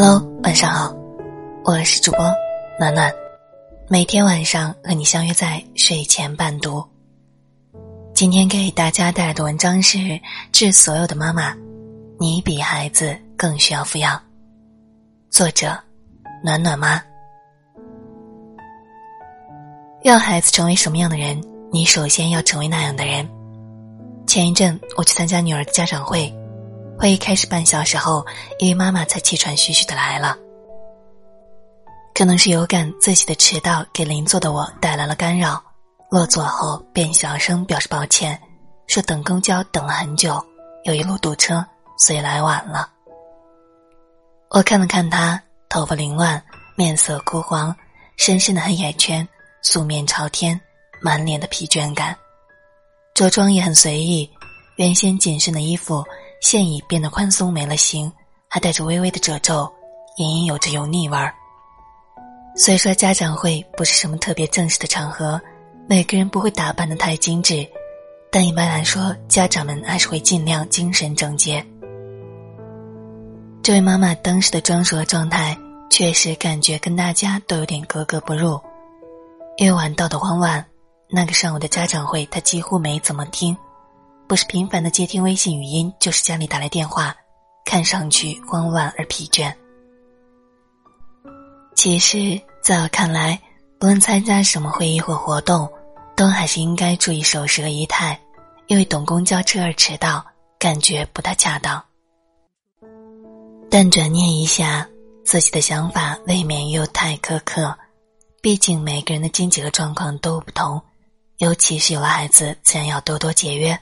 Hello，晚上好，我是主播暖暖，每天晚上和你相约在睡前伴读。今天给大家带来的文章是《致所有的妈妈》，你比孩子更需要抚养。作者：暖暖妈。要孩子成为什么样的人，你首先要成为那样的人。前一阵我去参加女儿的家长会。会议开始半小时后，一位妈妈才气喘吁吁的来了。可能是有感自己的迟到给邻座的我带来了干扰，落座后便小声表示抱歉，说等公交等了很久，又一路堵车，所以来晚了。我看了看她，头发凌乱，面色枯黄，深深的黑眼圈，素面朝天，满脸的疲倦感，着装也很随意，原先紧身的衣服。现已变得宽松没了形，还带着微微的褶皱，隐隐有着油腻味儿。虽说家长会不是什么特别正式的场合，每个人不会打扮的太精致，但一般来说，家长们还是会尽量精神整洁。这位妈妈当时的装束和状态，确实感觉跟大家都有点格格不入。因为晚到的慌乱，那个上午的家长会，她几乎没怎么听。不是频繁的接听微信语音，就是家里打来电话，看上去慌乱而疲倦。其实，在我看来，不论参加什么会议或活动，都还是应该注意守时和仪态，因为等公交车而迟到，感觉不太恰当。但转念一下，自己的想法未免又太苛刻，毕竟每个人的经济和状况都不同，尤其是有了孩子，自然要多多节约。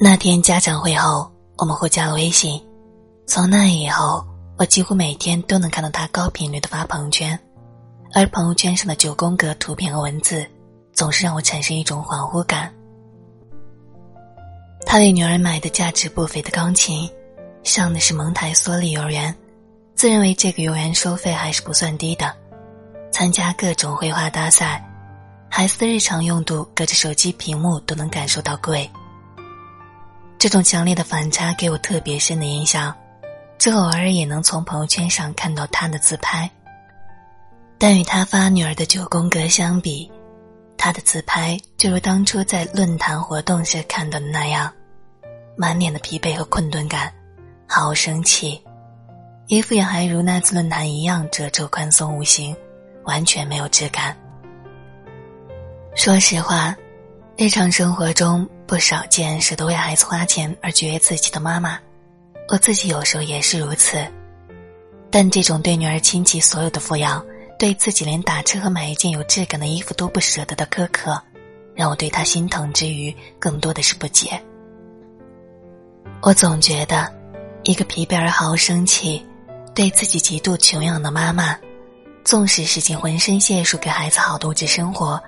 那天家长会后，我们互加了微信。从那以后，我几乎每天都能看到他高频率的发朋友圈，而朋友圈上的九宫格图片和文字，总是让我产生一种恍惚感。他为女儿买的价值不菲的钢琴，上的是蒙台梭利幼儿园，自认为这个幼儿园收费还是不算低的。参加各种绘画大赛，孩子的日常用度隔着手机屏幕都能感受到贵。这种强烈的反差给我特别深的印象，这偶尔也能从朋友圈上看到他的自拍。但与他发女儿的九宫格相比，他的自拍就如当初在论坛活动时看到的那样，满脸的疲惫和困顿感，好生气，衣服也还如那次论坛一样褶皱宽松无形，完全没有质感。说实话。日常生活中不少见舍得为孩子花钱而节约自己的妈妈，我自己有时候也是如此。但这种对女儿倾其所有的抚养，对自己连打车和买一件有质感的衣服都不舍得的苛刻，让我对她心疼之余，更多的是不解。我总觉得，一个疲惫而毫无生气、对自己极度穷养的妈妈，纵使使尽浑身解数给孩子好的物质生活。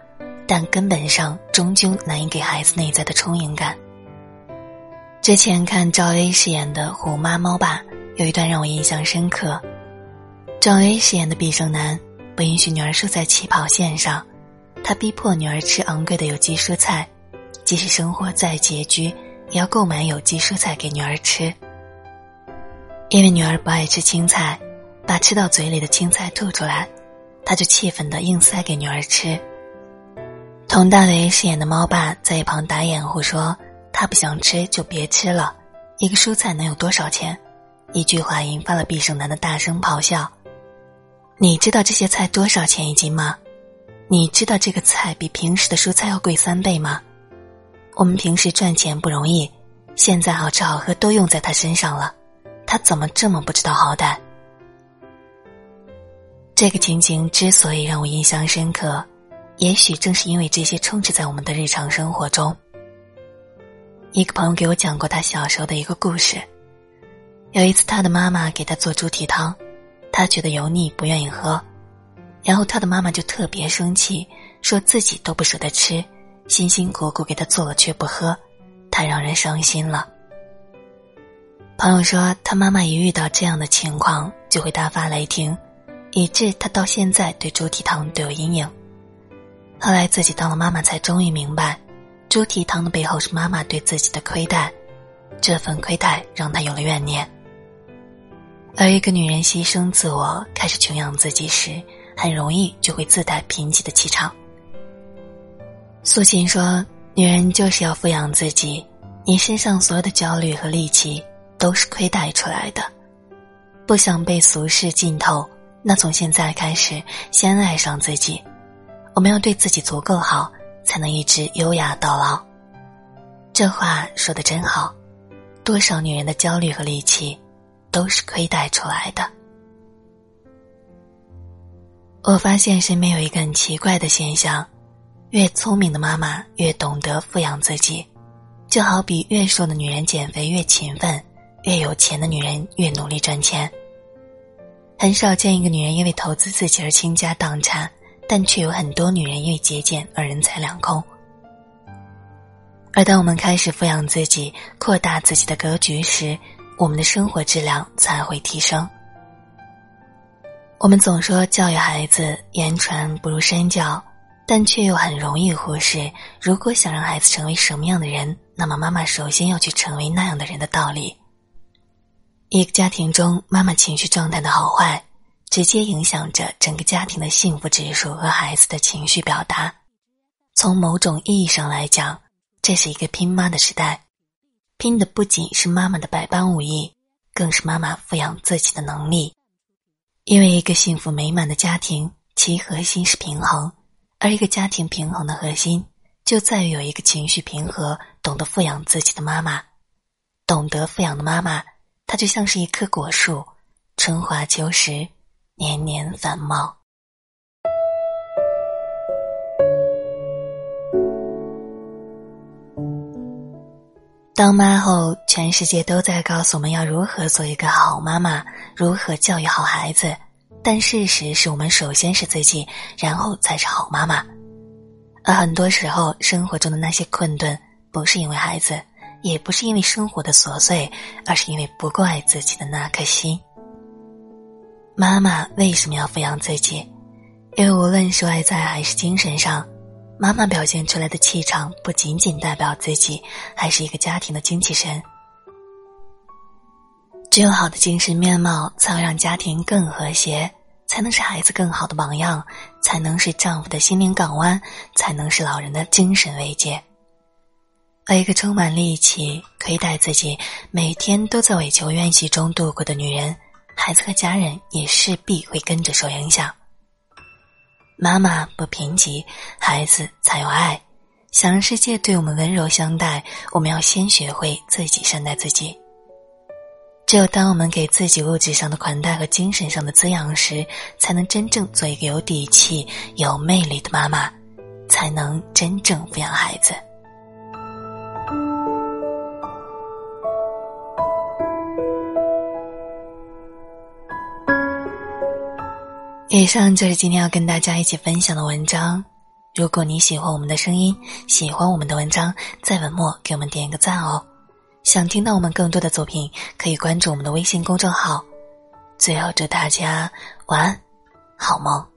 但根本上终究难以给孩子内在的充盈感。之前看赵薇饰演的《虎妈猫爸》，有一段让我印象深刻。赵薇饰演的毕胜男不允许女儿输在起跑线上，他逼迫女儿吃昂贵的有机蔬菜，即使生活再拮据，也要购买有机蔬菜给女儿吃。因为女儿不爱吃青菜，把吃到嘴里的青菜吐出来，他就气愤的硬塞给女儿吃。佟大为饰演的猫爸在一旁打掩护说：“他不想吃就别吃了，一个蔬菜能有多少钱？”一句话引发了毕胜男的大声咆哮：“你知道这些菜多少钱一斤吗？你知道这个菜比平时的蔬菜要贵三倍吗？我们平时赚钱不容易，现在好吃好喝都用在他身上了，他怎么这么不知道好歹？”这个情景之所以让我印象深刻。也许正是因为这些充斥在我们的日常生活中。一个朋友给我讲过他小时候的一个故事。有一次，他的妈妈给他做猪蹄汤，他觉得油腻，不愿意喝，然后他的妈妈就特别生气，说自己都不舍得吃，辛辛苦苦给他做了却不喝，太让人伤心了。朋友说，他妈妈一遇到这样的情况就会大发雷霆，以致他到现在对猪蹄汤都有阴影。后来自己当了妈妈，才终于明白，猪蹄汤的背后是妈妈对自己的亏待，这份亏待让他有了怨念。而一个女人牺牲自我，开始穷养自己时，很容易就会自带贫瘠的气场。苏秦说：“女人就是要富养自己，你身上所有的焦虑和戾气都是亏待出来的。不想被俗世浸透，那从现在开始，先爱上自己。我们要对自己足够好，才能一直优雅到老。”这话说的真好，多少女人的焦虑和戾气。都是亏待出来的。我发现身边有一个很奇怪的现象：越聪明的妈妈越懂得富养自己，就好比越瘦的女人减肥越勤奋，越有钱的女人越努力赚钱。很少见一个女人因为投资自己而倾家荡产，但却有很多女人因为节俭而人财两空。而当我们开始富养自己，扩大自己的格局时，我们的生活质量才会提升。我们总说教育孩子言传不如身教，但却又很容易忽视，如果想让孩子成为什么样的人，那么妈妈首先要去成为那样的人的道理。一个家庭中，妈妈情绪状态的好坏，直接影响着整个家庭的幸福指数和孩子的情绪表达。从某种意义上来讲，这是一个拼妈的时代。拼的不仅是妈妈的百般武艺，更是妈妈抚养自己的能力。因为一个幸福美满的家庭，其核心是平衡，而一个家庭平衡的核心，就在于有一个情绪平和、懂得富养自己的妈妈。懂得富养的妈妈，她就像是一棵果树，春华秋实，年年繁茂。当妈后，全世界都在告诉我们要如何做一个好妈妈，如何教育好孩子。但事实是我们首先是自己，然后才是好妈妈。而很多时候，生活中的那些困顿，不是因为孩子，也不是因为生活的琐碎，而是因为不够爱自己的那颗心。妈妈为什么要抚养自己？因为无论是外在还是精神上。妈妈表现出来的气场不仅仅代表自己，还是一个家庭的精气神。只有好的精神面貌，才会让家庭更和谐，才能是孩子更好的榜样，才能是丈夫的心灵港湾，才能是老人的精神慰藉。而一个充满戾气、亏待自己、每天都在委求怨气中度过的女人，孩子和家人也势必会跟着受影响。妈妈不贫瘠，孩子才有爱。想让世界对我们温柔相待，我们要先学会自己善待自己。只有当我们给自己物质上的款待和精神上的滋养时，才能真正做一个有底气、有魅力的妈妈，才能真正抚养孩子。以上就是今天要跟大家一起分享的文章。如果你喜欢我们的声音，喜欢我们的文章，在文末给我们点一个赞哦。想听到我们更多的作品，可以关注我们的微信公众号。最后祝大家晚安，好梦。